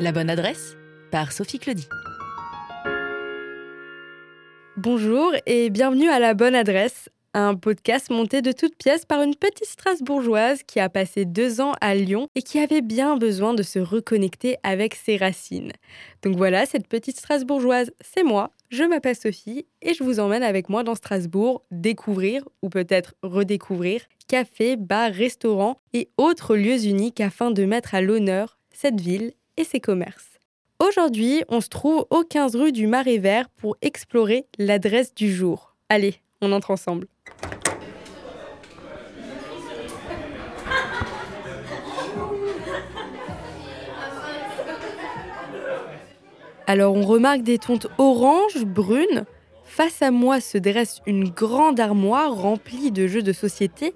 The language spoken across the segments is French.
La bonne adresse par Sophie Claudie. Bonjour et bienvenue à La Bonne Adresse, un podcast monté de toutes pièces par une petite Strasbourgeoise qui a passé deux ans à Lyon et qui avait bien besoin de se reconnecter avec ses racines. Donc voilà, cette petite Strasbourgeoise, c'est moi, je m'appelle Sophie et je vous emmène avec moi dans Strasbourg découvrir ou peut-être redécouvrir cafés, bars, restaurants et autres lieux uniques afin de mettre à l'honneur cette ville et ses commerces. Aujourd'hui, on se trouve au 15 rue du Marais Vert pour explorer l'adresse du jour. Allez, on entre ensemble. Alors on remarque des tontes orange, brunes. Face à moi se dresse une grande armoire remplie de jeux de société.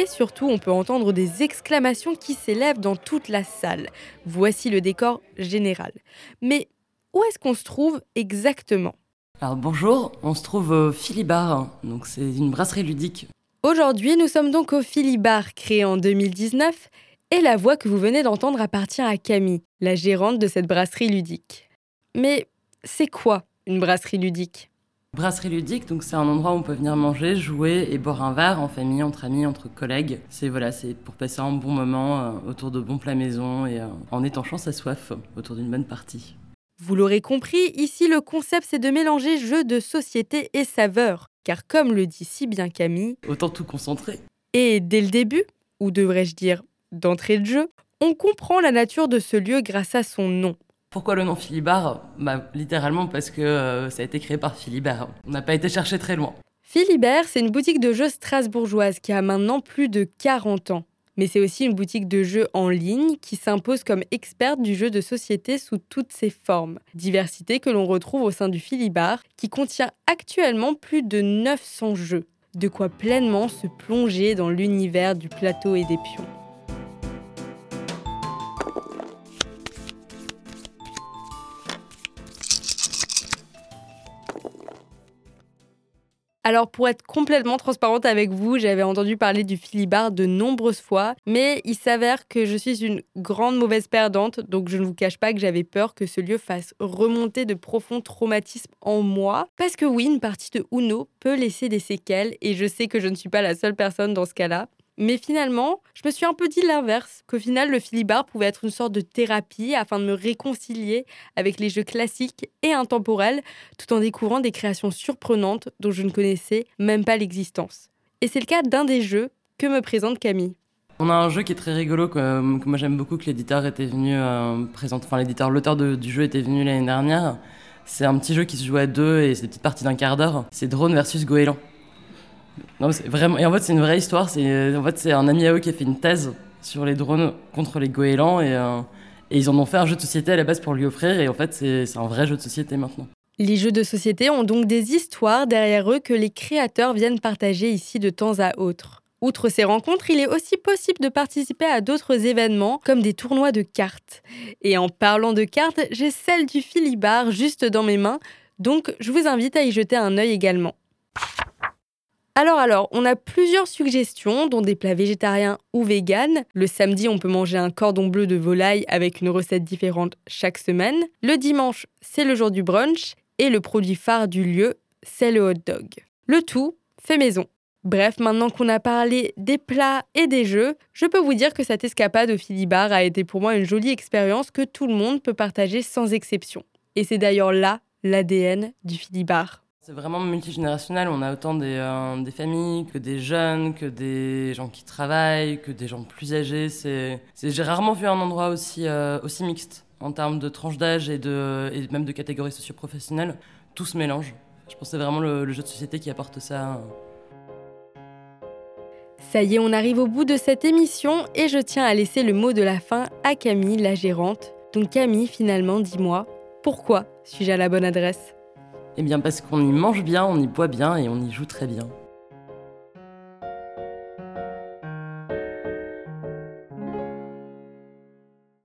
Et surtout, on peut entendre des exclamations qui s'élèvent dans toute la salle. Voici le décor général. Mais où est-ce qu'on se trouve exactement? Alors bonjour, on se trouve au Philibar, donc c'est une brasserie ludique. Aujourd'hui, nous sommes donc au Philibar, créé en 2019, et la voix que vous venez d'entendre appartient à Camille, la gérante de cette brasserie ludique. Mais c'est quoi une brasserie ludique? Brasserie ludique, donc c'est un endroit où on peut venir manger, jouer et boire un verre en famille, entre amis, entre collègues. C'est voilà, c'est pour passer un bon moment euh, autour de bons plats maison et euh, en étanchant sa soif autour d'une bonne partie. Vous l'aurez compris, ici le concept c'est de mélanger jeux de société et saveurs. Car comme le dit si bien Camille, Autant tout concentrer. et dès le début, ou devrais-je dire d'entrée de jeu, on comprend la nature de ce lieu grâce à son nom. Pourquoi le nom Philibar bah, Littéralement parce que euh, ça a été créé par Philibert. On n'a pas été chercher très loin. Philibert, c'est une boutique de jeux strasbourgeoise qui a maintenant plus de 40 ans. Mais c'est aussi une boutique de jeux en ligne qui s'impose comme experte du jeu de société sous toutes ses formes. Diversité que l'on retrouve au sein du Philibar, qui contient actuellement plus de 900 jeux. De quoi pleinement se plonger dans l'univers du plateau et des pions. Alors pour être complètement transparente avec vous, j'avais entendu parler du Philibar de nombreuses fois, mais il s'avère que je suis une grande mauvaise perdante, donc je ne vous cache pas que j'avais peur que ce lieu fasse remonter de profonds traumatismes en moi, parce que oui, une partie de Uno peut laisser des séquelles, et je sais que je ne suis pas la seule personne dans ce cas-là. Mais finalement, je me suis un peu dit l'inverse, qu'au final, le filibar pouvait être une sorte de thérapie afin de me réconcilier avec les jeux classiques et intemporels, tout en découvrant des créations surprenantes dont je ne connaissais même pas l'existence. Et c'est le cas d'un des jeux que me présente Camille. On a un jeu qui est très rigolo, que, que moi j'aime beaucoup, que l'éditeur était venu euh, présenter. Enfin, l'éditeur, l'auteur du jeu était venu l'année dernière. C'est un petit jeu qui se joue à deux et c'est des petites parties d'un quart d'heure. C'est Drone versus Goéland. Et en fait, c'est une vraie histoire. C'est en fait c'est un ami à eux qui a fait une thèse sur les drones contre les goélands et, euh, et ils en ont fait un jeu de société à la base pour lui offrir. Et en fait, c'est un vrai jeu de société maintenant. Les jeux de société ont donc des histoires derrière eux que les créateurs viennent partager ici de temps à autre. Outre ces rencontres, il est aussi possible de participer à d'autres événements comme des tournois de cartes. Et en parlant de cartes, j'ai celle du Philibar juste dans mes mains, donc je vous invite à y jeter un œil également. Alors alors, on a plusieurs suggestions, dont des plats végétariens ou véganes. Le samedi, on peut manger un cordon bleu de volaille avec une recette différente chaque semaine. Le dimanche, c'est le jour du brunch. Et le produit phare du lieu, c'est le hot dog. Le tout fait maison. Bref, maintenant qu'on a parlé des plats et des jeux, je peux vous dire que cette escapade au Philibar a été pour moi une jolie expérience que tout le monde peut partager sans exception. Et c'est d'ailleurs là l'ADN du Philibar. C'est vraiment multigénérationnel. On a autant des, euh, des familles que des jeunes, que des gens qui travaillent, que des gens plus âgés. C'est, j'ai rarement vu un endroit aussi, euh, mixte en termes de tranche d'âge et, de, même de catégories socio-professionnelles. Tout se mélange. Je pense que c'est vraiment le jeu de société qui apporte ça. Ça y est, on arrive au bout de cette émission et je tiens à laisser le mot de la fin à Camille, la gérante. Donc Camille, finalement, dis-moi, pourquoi suis-je à la bonne adresse? Eh bien, parce qu'on y mange bien, on y boit bien et on y joue très bien.